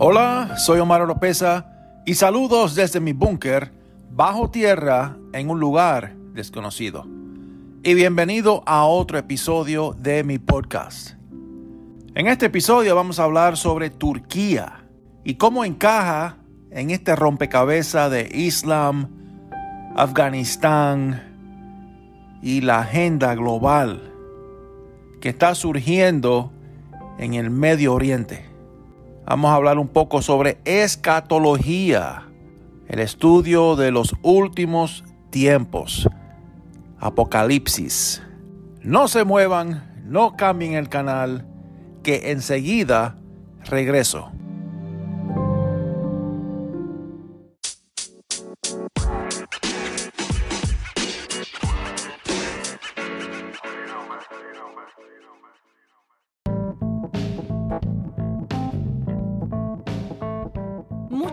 Hola, soy Omar Oropesa y saludos desde mi búnker bajo tierra en un lugar desconocido. Y bienvenido a otro episodio de mi podcast. En este episodio vamos a hablar sobre Turquía y cómo encaja en este rompecabezas de Islam, Afganistán y la agenda global que está surgiendo en el Medio Oriente. Vamos a hablar un poco sobre escatología, el estudio de los últimos tiempos, Apocalipsis. No se muevan, no cambien el canal, que enseguida regreso.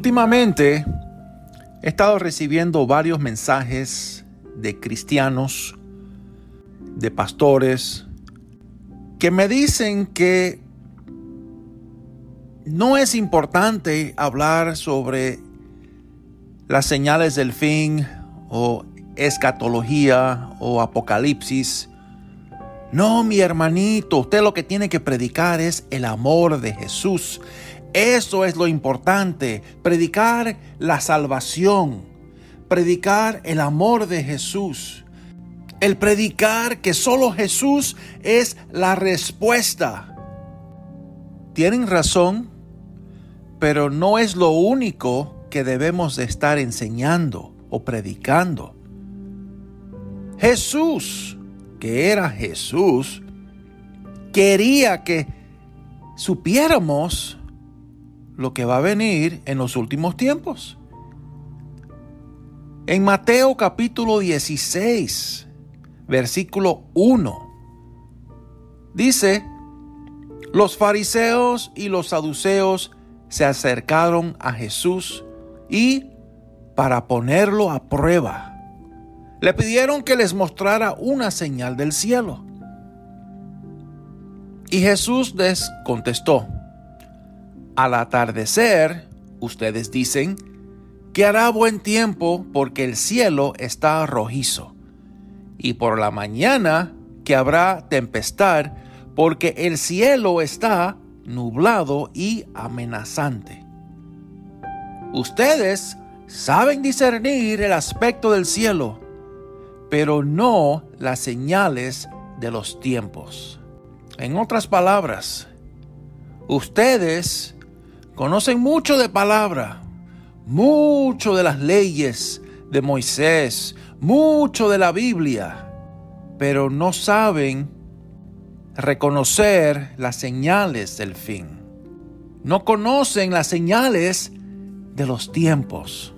Últimamente he estado recibiendo varios mensajes de cristianos, de pastores, que me dicen que no es importante hablar sobre las señales del fin o escatología o apocalipsis. No, mi hermanito, usted lo que tiene que predicar es el amor de Jesús. Eso es lo importante, predicar la salvación, predicar el amor de Jesús, el predicar que solo Jesús es la respuesta. Tienen razón, pero no es lo único que debemos de estar enseñando o predicando. Jesús, que era Jesús, quería que supiéramos lo que va a venir en los últimos tiempos. En Mateo capítulo 16, versículo 1, dice, los fariseos y los saduceos se acercaron a Jesús y, para ponerlo a prueba, le pidieron que les mostrara una señal del cielo. Y Jesús les contestó, al atardecer, ustedes dicen, que hará buen tiempo porque el cielo está rojizo, y por la mañana que habrá tempestad porque el cielo está nublado y amenazante. Ustedes saben discernir el aspecto del cielo, pero no las señales de los tiempos. En otras palabras, ustedes Conocen mucho de palabra, mucho de las leyes de Moisés, mucho de la Biblia, pero no saben reconocer las señales del fin. No conocen las señales de los tiempos.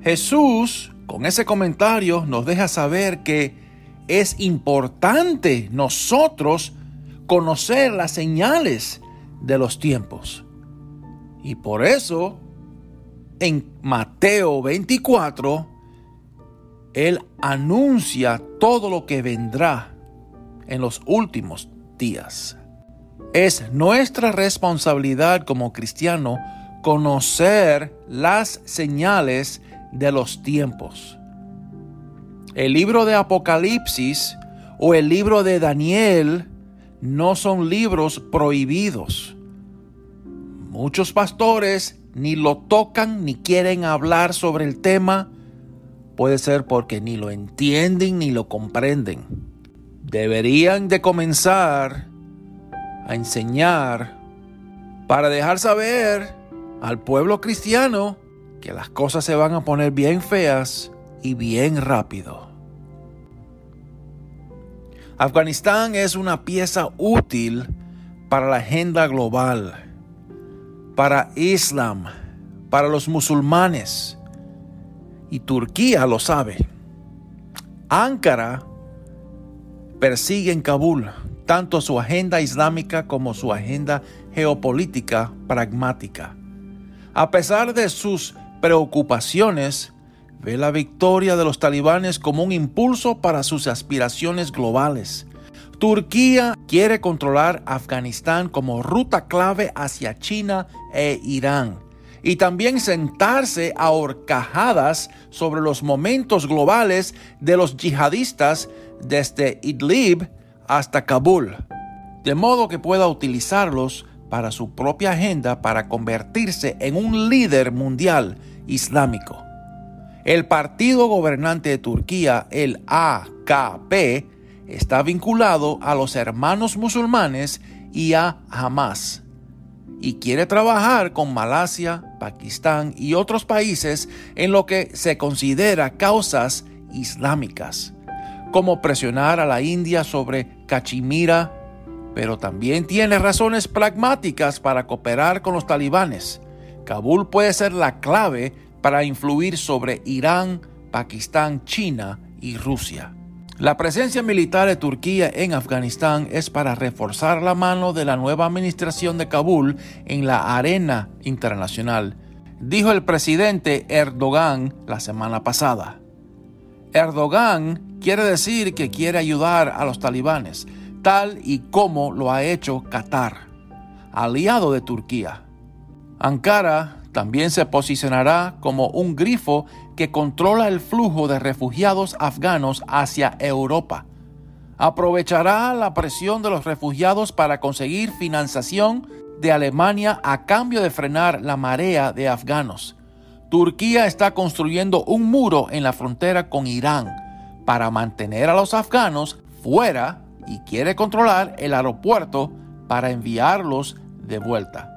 Jesús, con ese comentario, nos deja saber que es importante nosotros conocer las señales de los tiempos. Y por eso, en Mateo 24, Él anuncia todo lo que vendrá en los últimos días. Es nuestra responsabilidad como cristiano conocer las señales de los tiempos. El libro de Apocalipsis o el libro de Daniel no son libros prohibidos. Muchos pastores ni lo tocan ni quieren hablar sobre el tema. Puede ser porque ni lo entienden ni lo comprenden. Deberían de comenzar a enseñar para dejar saber al pueblo cristiano que las cosas se van a poner bien feas y bien rápido. Afganistán es una pieza útil para la agenda global para Islam, para los musulmanes. Y Turquía lo sabe. Ankara persigue en Kabul tanto su agenda islámica como su agenda geopolítica pragmática. A pesar de sus preocupaciones, ve la victoria de los talibanes como un impulso para sus aspiraciones globales. Turquía quiere controlar Afganistán como ruta clave hacia China e Irán y también sentarse a horcajadas sobre los momentos globales de los yihadistas desde Idlib hasta Kabul, de modo que pueda utilizarlos para su propia agenda para convertirse en un líder mundial islámico. El partido gobernante de Turquía, el AKP, está vinculado a los hermanos musulmanes y a Hamas, y quiere trabajar con Malasia, Pakistán y otros países en lo que se considera causas islámicas, como presionar a la India sobre Cachemira, pero también tiene razones pragmáticas para cooperar con los talibanes. Kabul puede ser la clave para influir sobre Irán, Pakistán, China y Rusia. La presencia militar de Turquía en Afganistán es para reforzar la mano de la nueva administración de Kabul en la arena internacional, dijo el presidente Erdogan la semana pasada. Erdogan quiere decir que quiere ayudar a los talibanes, tal y como lo ha hecho Qatar, aliado de Turquía. Ankara también se posicionará como un grifo que controla el flujo de refugiados afganos hacia Europa. Aprovechará la presión de los refugiados para conseguir financiación de Alemania a cambio de frenar la marea de afganos. Turquía está construyendo un muro en la frontera con Irán para mantener a los afganos fuera y quiere controlar el aeropuerto para enviarlos de vuelta.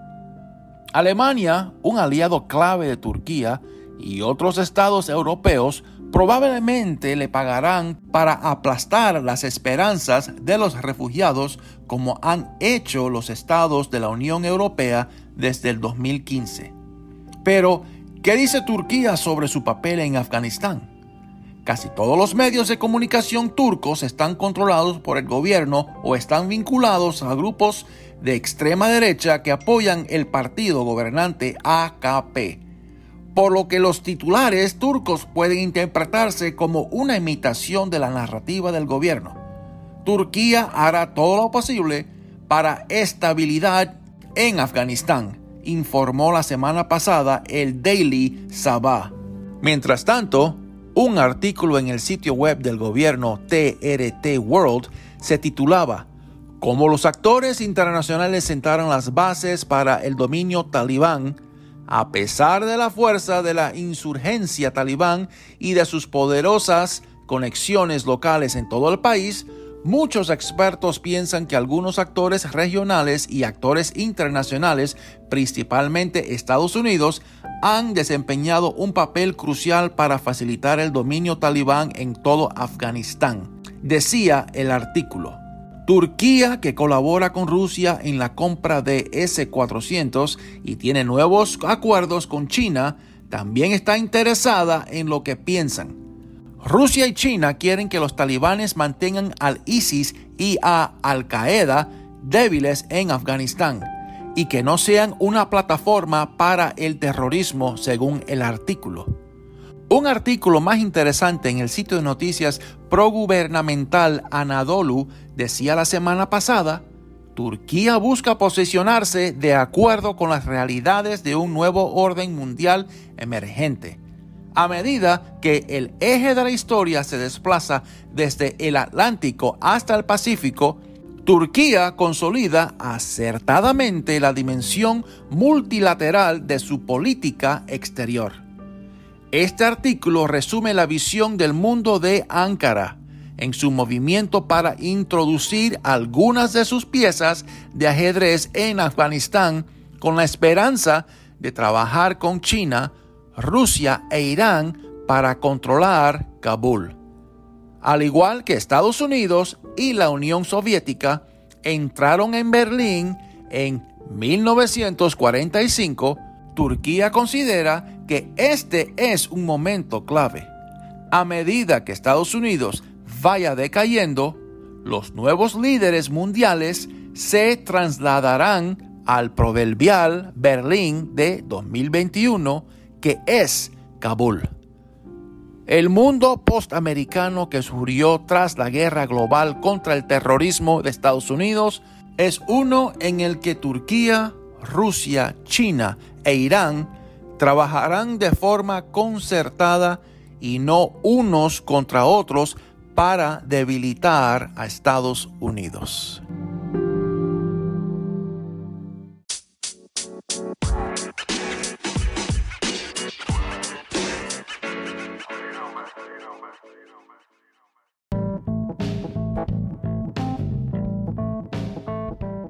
Alemania, un aliado clave de Turquía, y otros estados europeos probablemente le pagarán para aplastar las esperanzas de los refugiados como han hecho los estados de la Unión Europea desde el 2015. Pero, ¿qué dice Turquía sobre su papel en Afganistán? Casi todos los medios de comunicación turcos están controlados por el gobierno o están vinculados a grupos de extrema derecha que apoyan el partido gobernante AKP, por lo que los titulares turcos pueden interpretarse como una imitación de la narrativa del gobierno. Turquía hará todo lo posible para estabilidad en Afganistán, informó la semana pasada el Daily Sabah. Mientras tanto, un artículo en el sitio web del gobierno TRT World se titulaba Cómo los actores internacionales sentaron las bases para el dominio talibán a pesar de la fuerza de la insurgencia talibán y de sus poderosas conexiones locales en todo el país, muchos expertos piensan que algunos actores regionales y actores internacionales, principalmente Estados Unidos, han desempeñado un papel crucial para facilitar el dominio talibán en todo Afganistán, decía el artículo. Turquía, que colabora con Rusia en la compra de S-400 y tiene nuevos acuerdos con China, también está interesada en lo que piensan. Rusia y China quieren que los talibanes mantengan al ISIS y a Al Qaeda débiles en Afganistán y que no sean una plataforma para el terrorismo, según el artículo. Un artículo más interesante en el sitio de noticias progubernamental Anadolu decía la semana pasada, Turquía busca posicionarse de acuerdo con las realidades de un nuevo orden mundial emergente. A medida que el eje de la historia se desplaza desde el Atlántico hasta el Pacífico, Turquía consolida acertadamente la dimensión multilateral de su política exterior. Este artículo resume la visión del mundo de Ankara en su movimiento para introducir algunas de sus piezas de ajedrez en Afganistán con la esperanza de trabajar con China, Rusia e Irán para controlar Kabul. Al igual que Estados Unidos y la Unión Soviética, entraron en Berlín en 1945, Turquía considera que este es un momento clave. A medida que Estados Unidos vaya decayendo, los nuevos líderes mundiales se trasladarán al proverbial Berlín de 2021, que es Kabul. El mundo postamericano que surgió tras la guerra global contra el terrorismo de Estados Unidos es uno en el que Turquía, Rusia, China e Irán trabajarán de forma concertada y no unos contra otros para debilitar a Estados Unidos.